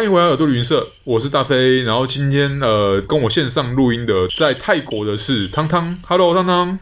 欢迎回来耳朵旅行社，我是大飞。然后今天呃，跟我线上录音的在泰国的是汤汤，Hello 汤汤，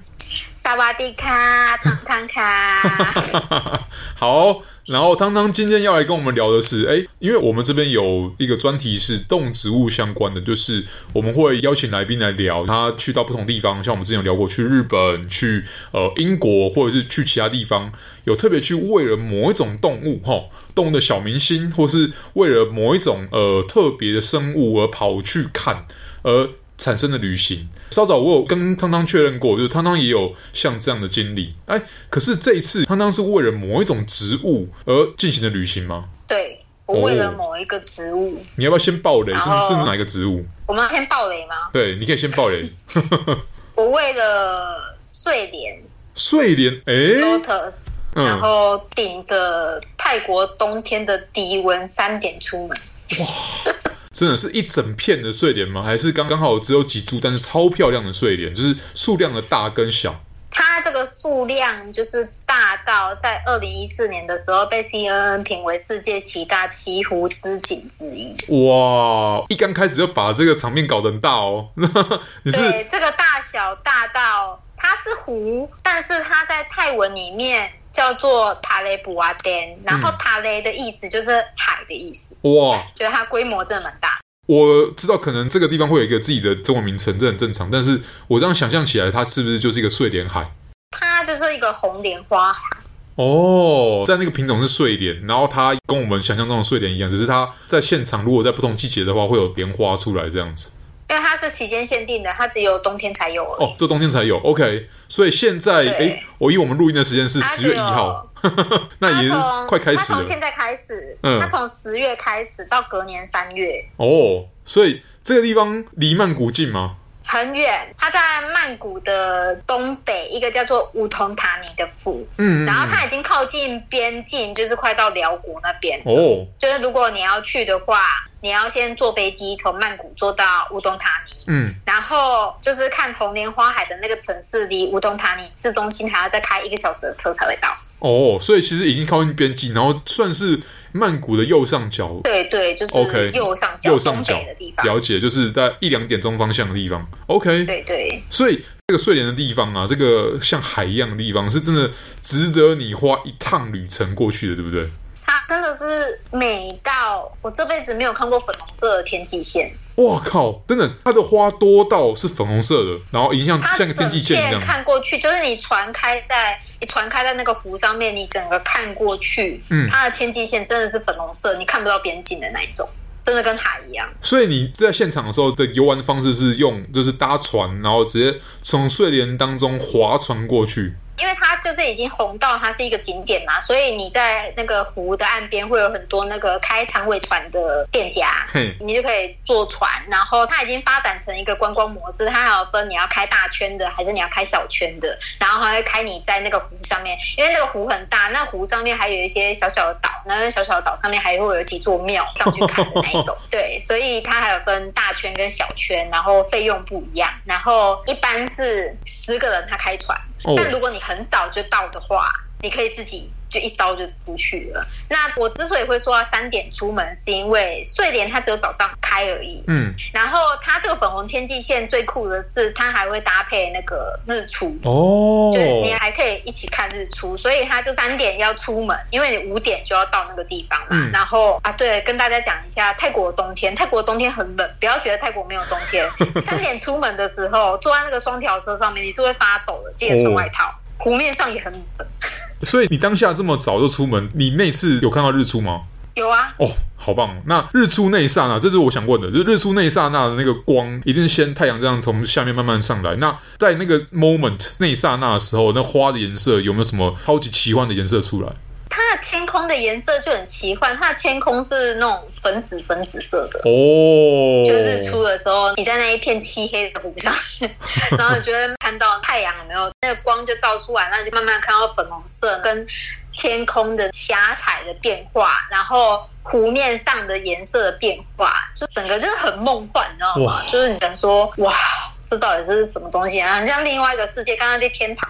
萨瓦迪卡，汤汤卡，好。然后汤汤今天要来跟我们聊的是，哎，因为我们这边有一个专题是动植物相关的，就是我们会邀请来宾来聊他去到不同地方，像我们之前有聊过去日本、去呃英国，或者是去其他地方，有特别去为了某一种动物，哈，动物的小明星，或是为了某一种呃特别的生物而跑去看，而。产生的旅行，稍早我有跟汤汤确认过，就是汤汤也有像这样的经历。哎，可是这一次汤汤是为了某一种植物而进行的旅行吗？对，我为了某一个植物。哦，你要不要先爆雷？是是哪一个植物？我们要先爆雷吗？对，你可以先爆雷。我为了睡莲，睡莲，哎，Lotus，然后顶着泰国冬天的低温三点出门。哇！真的是一整片的睡莲吗？还是刚刚好只有几株，但是超漂亮的睡莲，就是数量的大跟小。它这个数量就是大到在二零一四年的时候被 CNN 评为世界七大奇湖之景之一。哇！一刚开始就把这个场面搞得很大哦。你是对，这个大小大到它是湖，但是它在泰文里面。叫做塔雷布瓦丹，然后塔雷的意思就是海的意思。哇，觉得它规模真的蛮大。我知道可能这个地方会有一个自己的中文名称，这很正常。但是我这样想象起来，它是不是就是一个睡莲海？它就是一个红莲花海。哦，在那个品种是睡莲，然后它跟我们想象中的睡莲一样，只是它在现场如果在不同季节的话，会有莲花出来这样子。因为它是期间限定的，它只有冬天才有哦，这冬天才有。OK，所以现在哎，我以我们录音的时间是十月一号，那也是快开始了。从现在开始，嗯，它从十月开始到隔年三月。哦，所以这个地方离曼谷近吗？很远，它在曼谷的东北一个叫做乌通塔尼的府，嗯，然后它已经靠近边境，就是快到寮国那边。哦，就是如果你要去的话。你要先坐飞机从曼谷坐到乌东塔尼，嗯，然后就是看红莲花海的那个城市，离乌东塔尼市中心还要再开一个小时的车才会到。哦，所以其实已经靠近边境，然后算是曼谷的右上角。对对，就是 OK 右上角，右上角的地方。了解，就是在一两点钟方向的地方。OK，对对。所以这个睡莲的地方啊，这个像海一样的地方，是真的值得你花一趟旅程过去的，对不对？它真的是美到我这辈子没有看过粉红色的天际线。哇靠！真的，它的花多到是粉红色的，然后影像像个天际线一样。看过去，就是你船开在你船开在那个湖上面，你整个看过去，嗯，它的天际线真的是粉红色，你看不到边境的那一种，真的跟海一样。所以你在现场的时候的游玩方式是用就是搭船，然后直接从睡莲当中划船过去。因为它就是已经红到它是一个景点嘛，所以你在那个湖的岸边会有很多那个开长尾船的店家，嗯你就可以坐船。然后它已经发展成一个观光模式，它还有分你要开大圈的还是你要开小圈的，然后还会开你在那个湖上面，因为那个湖很大，那湖上面还有一些小小的岛，那小小的岛上面还会有几座庙上去看的那一种。对，所以它还有分大圈跟小圈，然后费用不一样。然后一般是十个人他开船。但如果你很早就到的话，你可以自己就一烧就出去了。那我之所以会说要三点出门，是因为睡莲它只有早上开而已。嗯，然后它这个粉红天际线最酷的是，它还会搭配那个日出哦，就是你还可以一起看日出。所以它就三点要出门，因为你五点就要到那个地方嘛。嗯，然后啊，对，跟大家讲一下泰国的冬天，泰国的冬天很冷，不要觉得泰国没有冬天。三点出门的时候，坐在那个双条车上面，你是会发抖的，记得穿外套。哦湖面上也很冷，所以你当下这么早就出门，你那次有看到日出吗？有啊。哦，好棒！那日出那一刹那，这是我想问的，就是日出那一刹那的那个光，一定是先太阳这样从下面慢慢上来。那在那个 moment 那一刹那的时候，那花的颜色有没有什么超级奇幻的颜色出来？天空的颜色就很奇幻，它的天空是那种粉紫粉紫色的哦。就日出的时候，你在那一片漆黑的湖上，然后你觉得看到太阳有没有那个光就照出来，那就慢慢看到粉红色跟天空的霞彩的变化，然后湖面上的颜色的变化，就整个就是很梦幻，你知道吗？就是你敢说哇，这到底是什么东西啊？像另外一个世界，刚刚在天堂。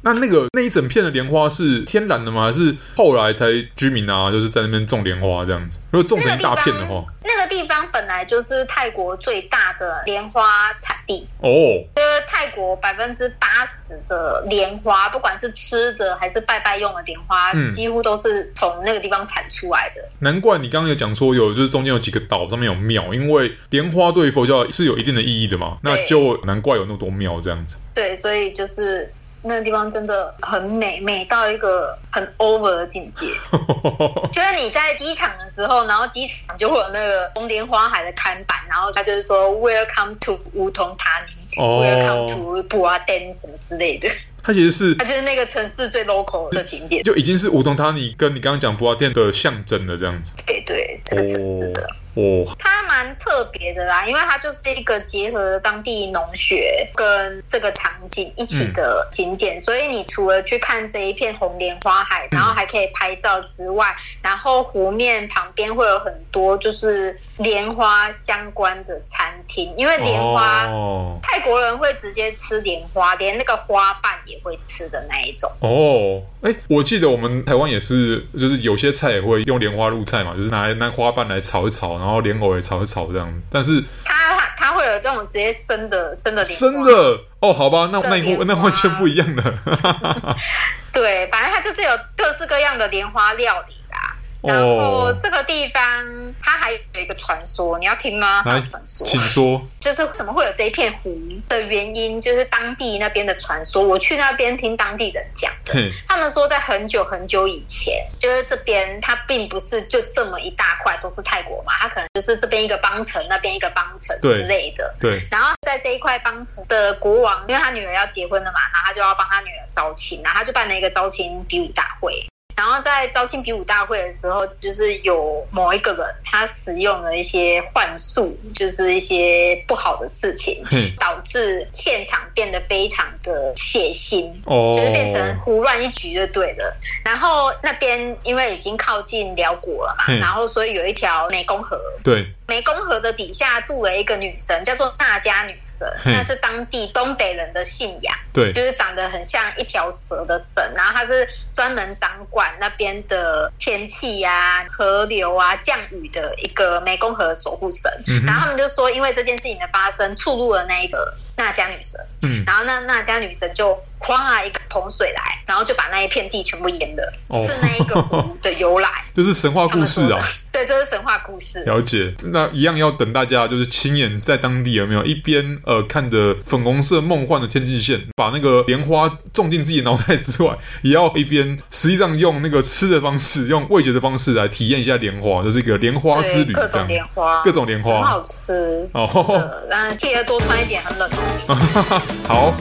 那那个那一整片的莲花是天然的吗？还是后来才居民啊，就是在那边种莲花这样子？如果种成一大片的话，那个地方本来就是泰国最大的莲花产地哦。就是泰国百分之八十的莲花，不管是吃的还是拜拜用的莲花，嗯、几乎都是从那个地方产出来的。难怪你刚刚有讲说有，就是中间有几个岛上面有庙，因为莲花对佛教是有一定的意义的嘛。那就难怪有那么多庙这样子。对，所以就是。那个地方真的很美，美到一个很 over 的境界。就是你在机场的时候，然后机场就会有那个红莲花海的看板，然后他就是说 “Welcome to 乌桐塔尼 ”，“Welcome to 布瓦登”什么之类的。它其实是，它就是那个城市最 local 的景点，就已经是梧桐塔尼跟你刚刚讲布瓦店的象征了，这样子。对对，这个城市的。哦，它蛮特别的啦，因为它就是一个结合当地农学跟这个场景一起的景点，所以你除了去看这一片红莲花海，然后还可以拍照之外，然后湖面旁边会有很多就是莲花相关的餐厅，因为莲花、哦、泰国人会直接吃莲花，连那个花瓣也会吃的那一种。哦，哎，我记得我们台湾也是，就是有些菜也会用莲花入菜嘛，就是拿那花瓣来炒一炒。然后莲藕也炒一炒这样，但是它它会有这种直接生的生的生的哦，好吧，那那那完全不一样的。对，反正它就是有各式各样的莲花料理。然后这个地方它还有一个传说，你要听吗？来，传说，请说。就是为什么会有这一片湖的原因，就是当地那边的传说。我去那边听当地人讲的，他们说在很久很久以前，就是这边它并不是就这么一大块都是泰国嘛，它可能就是这边一个邦城，那边一个邦城之类的。对。然后在这一块邦城的国王，因为他女儿要结婚了嘛，然后他就要帮他女儿招亲，然后他就办了一个招亲比武大会。然后在招亲比武大会的时候，就是有某一个人，他使用了一些幻术，就是一些不好的事情，导致现场变得非常的血腥，哦，就是变成胡乱一局就对了。然后那边因为已经靠近辽国了嘛，然后所以有一条湄公河，对。湄公河的底下住了一个女神，叫做娜迦女神，那是当地东北人的信仰。对，就是长得很像一条蛇的神，然后她是专门掌管那边的天气呀、啊、河流啊、降雨的一个湄公河守护神。嗯、然后他们就说，因为这件事情的发生，触怒了那一个娜迦女神。嗯，然后那娜迦女神就。夸一个洪水来，然后就把那一片地全部淹了，哦、是那一个湖的由来，就是神话故事啊。对，这是神话故事。了解，那一样要等大家就是亲眼在当地有没有一边呃看着粉红色梦幻的天际线，把那个莲花种进自己的脑袋之外，也要一边实际上用那个吃的方式，用味觉的方式来体验一下莲花，就是一个莲花之旅。各种莲花，各种莲花，很好吃哦。然后记得多穿一点，很冷。好。